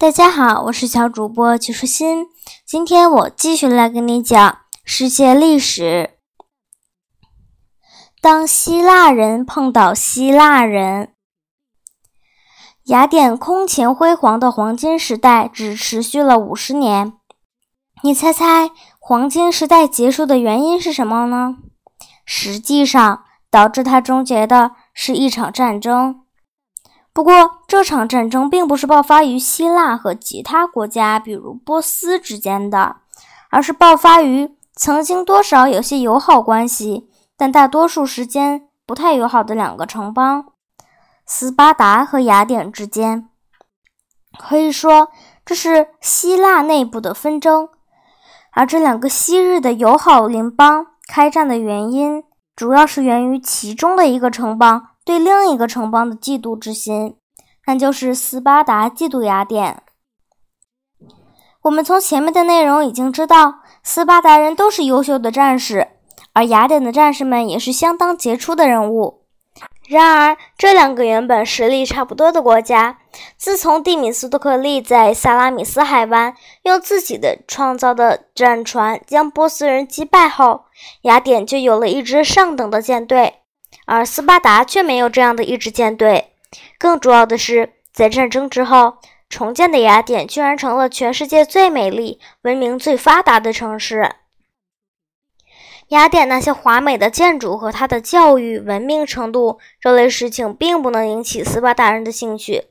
大家好，我是小主播曲舒心。今天我继续来跟你讲世界历史。当希腊人碰到希腊人，雅典空前辉煌的黄金时代只持续了五十年。你猜猜，黄金时代结束的原因是什么呢？实际上，导致它终结的是一场战争。不过，这场战争并不是爆发于希腊和其他国家，比如波斯之间的，而是爆发于曾经多少有些友好关系，但大多数时间不太友好的两个城邦——斯巴达和雅典之间。可以说，这是希腊内部的纷争。而这两个昔日的友好邻邦开战的原因，主要是源于其中的一个城邦。对另一个城邦的嫉妒之心，那就是斯巴达嫉妒雅典。我们从前面的内容已经知道，斯巴达人都是优秀的战士，而雅典的战士们也是相当杰出的人物。然而，这两个原本实力差不多的国家，自从蒂米斯托克利在萨拉米斯海湾用自己的创造的战船将波斯人击败后，雅典就有了一支上等的舰队。而斯巴达却没有这样的一支舰队。更主要的是，在战争之后重建的雅典居然成了全世界最美丽、文明最发达的城市。雅典那些华美的建筑和它的教育文明程度这类事情，并不能引起斯巴达人的兴趣。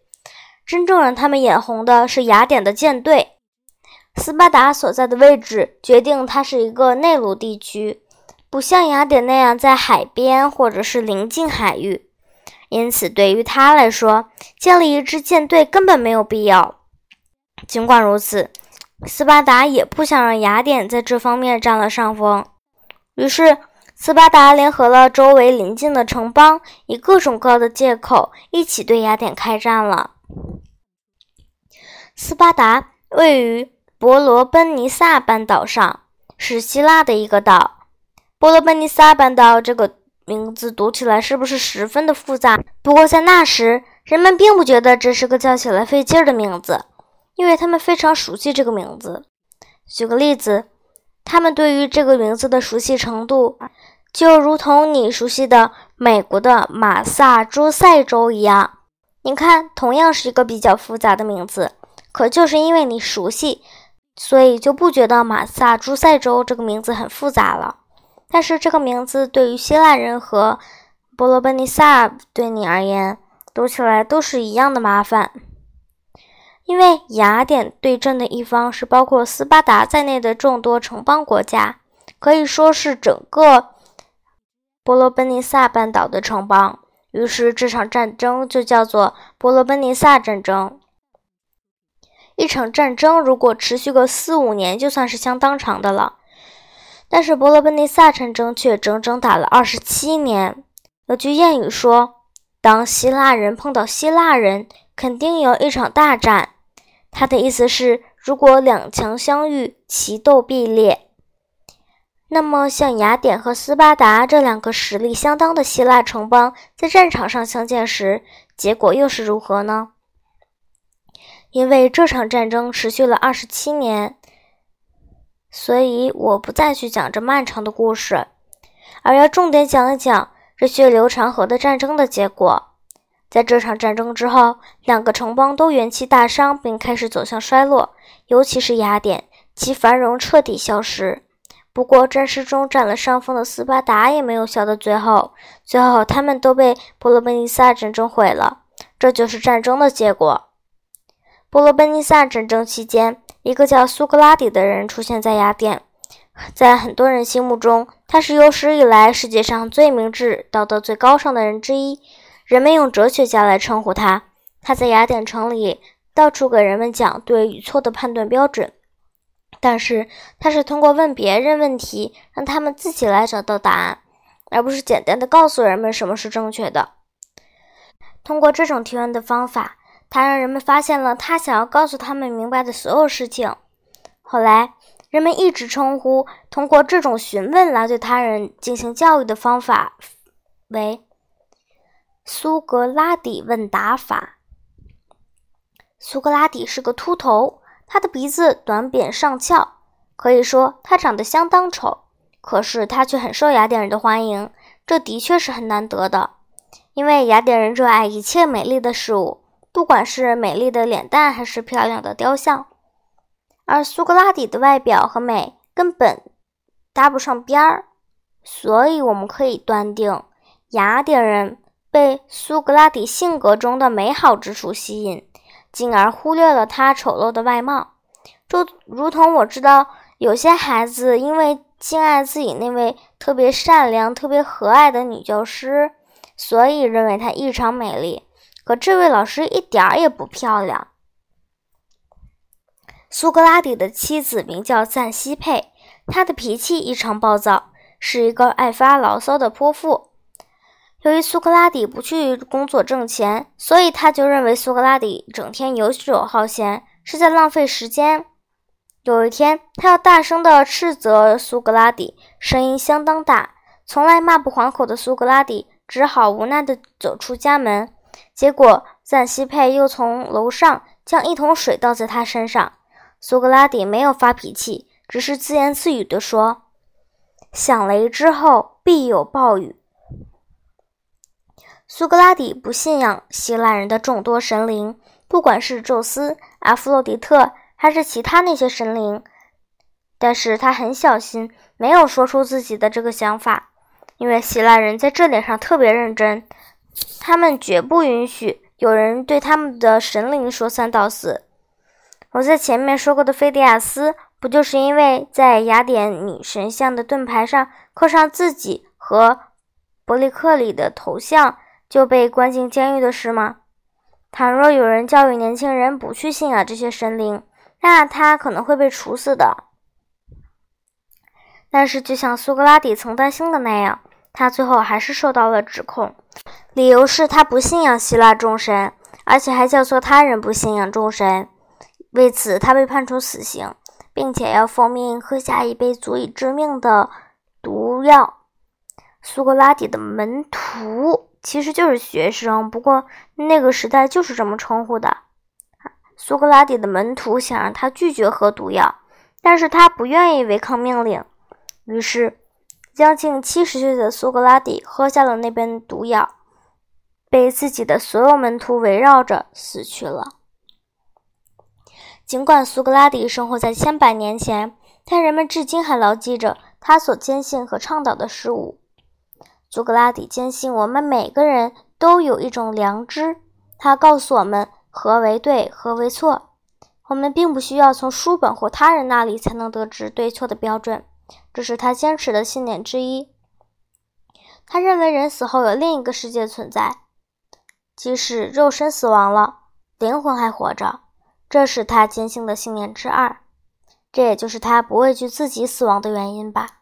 真正让他们眼红的是雅典的舰队。斯巴达所在的位置决定它是一个内陆地区。不像雅典那样在海边或者是临近海域，因此对于他来说，建立一支舰队根本没有必要。尽管如此，斯巴达也不想让雅典在这方面占了上风，于是斯巴达联合了周围邻近的城邦，以各种各样的借口一起对雅典开战了。斯巴达位于伯罗奔尼撒半岛上，是希腊的一个岛。波罗奔尼撒半岛这个名字读起来是不是十分的复杂？不过在那时，人们并不觉得这是个叫起来费劲的名字，因为他们非常熟悉这个名字。举个例子，他们对于这个名字的熟悉程度，就如同你熟悉的美国的马萨诸塞州一样。你看，同样是一个比较复杂的名字，可就是因为你熟悉，所以就不觉得马萨诸塞州这个名字很复杂了。但是这个名字对于希腊人和波罗奔尼撒对你而言读起来都是一样的麻烦，因为雅典对阵的一方是包括斯巴达在内的众多城邦国家，可以说是整个波罗奔尼撒半岛的城邦。于是这场战争就叫做波罗奔尼撒战争。一场战争如果持续个四五年，就算是相当长的了。但是伯罗奔尼撒战争却整整打了二十七年。有句谚语说：“当希腊人碰到希腊人，肯定有一场大战。”他的意思是，如果两强相遇，其斗必裂。那么，像雅典和斯巴达这两个实力相当的希腊城邦在战场上相见时，结果又是如何呢？因为这场战争持续了二十七年。所以我不再去讲这漫长的故事，而要重点讲一讲这血流长河的战争的结果。在这场战争之后，两个城邦都元气大伤，并开始走向衰落，尤其是雅典，其繁荣彻底消失。不过，战事中占了上风的斯巴达也没有笑到最后，最后他们都被波罗奔尼撒战争毁了。这就是战争的结果。波罗奔尼撒战争期间。一个叫苏格拉底的人出现在雅典，在很多人心目中，他是有史以来世界上最明智、道德最高尚的人之一。人们用哲学家来称呼他。他在雅典城里到处给人们讲对与错的判断标准，但是他是通过问别人问题，让他们自己来找到答案，而不是简单的告诉人们什么是正确的。通过这种提问的方法。他让人们发现了他想要告诉他们明白的所有事情。后来，人们一直称呼通过这种询问来对他人进行教育的方法为“苏格拉底问答法”。苏格拉底是个秃头，他的鼻子短扁上翘，可以说他长得相当丑。可是他却很受雅典人的欢迎，这的确是很难得的，因为雅典人热爱一切美丽的事物，不管是美丽的脸蛋还是漂亮的雕像。而苏格拉底的外表和美根本搭不上边儿，所以我们可以断定，雅典人被苏格拉底性格中的美好之处吸引。进而忽略了他丑陋的外貌，就如同我知道有些孩子因为敬爱自己那位特别善良、特别和蔼的女教师，所以认为她异常美丽。可这位老师一点儿也不漂亮。苏格拉底的妻子名叫赞西佩，她的脾气异常暴躁，是一个爱发牢骚的泼妇。由于苏格拉底不去工作挣钱，所以他就认为苏格拉底整天游手好闲，是在浪费时间。有一天，他要大声地斥责苏格拉底，声音相当大，从来骂不还口的苏格拉底只好无奈地走出家门。结果，赞西佩又从楼上将一桶水倒在他身上。苏格拉底没有发脾气，只是自言自语地说：“响雷之后必有暴雨。”苏格拉底不信仰希腊人的众多神灵，不管是宙斯、阿弗洛狄特，还是其他那些神灵。但是他很小心，没有说出自己的这个想法，因为希腊人在这点上特别认真，他们绝不允许有人对他们的神灵说三道四。我在前面说过的菲迪亚斯，不就是因为在雅典女神像的盾牌上刻上自己和伯利克里的头像？就被关进监狱的事吗？倘若有人教育年轻人不去信仰这些神灵，那他可能会被处死的。但是，就像苏格拉底曾担心的那样，他最后还是受到了指控，理由是他不信仰希腊众神，而且还教唆他人不信仰众神。为此，他被判处死刑，并且要奉命喝下一杯足以致命的毒药。苏格拉底的门徒。其实就是学生，不过那个时代就是这么称呼的。苏格拉底的门徒想让他拒绝喝毒药，但是他不愿意违抗命令。于是，将近七十岁的苏格拉底喝下了那杯毒药，被自己的所有门徒围绕着死去了。尽管苏格拉底生活在千百年前，但人们至今还牢记着他所坚信和倡导的事物。苏格拉底坚信，我们每个人都有一种良知，他告诉我们何为对，何为错。我们并不需要从书本或他人那里才能得知对错的标准，这是他坚持的信念之一。他认为人死后有另一个世界存在，即使肉身死亡了，灵魂还活着，这是他坚信的信念之二。这也就是他不畏惧自己死亡的原因吧。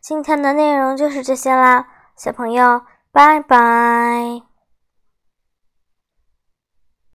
今天的内容就是这些啦，小朋友，拜拜。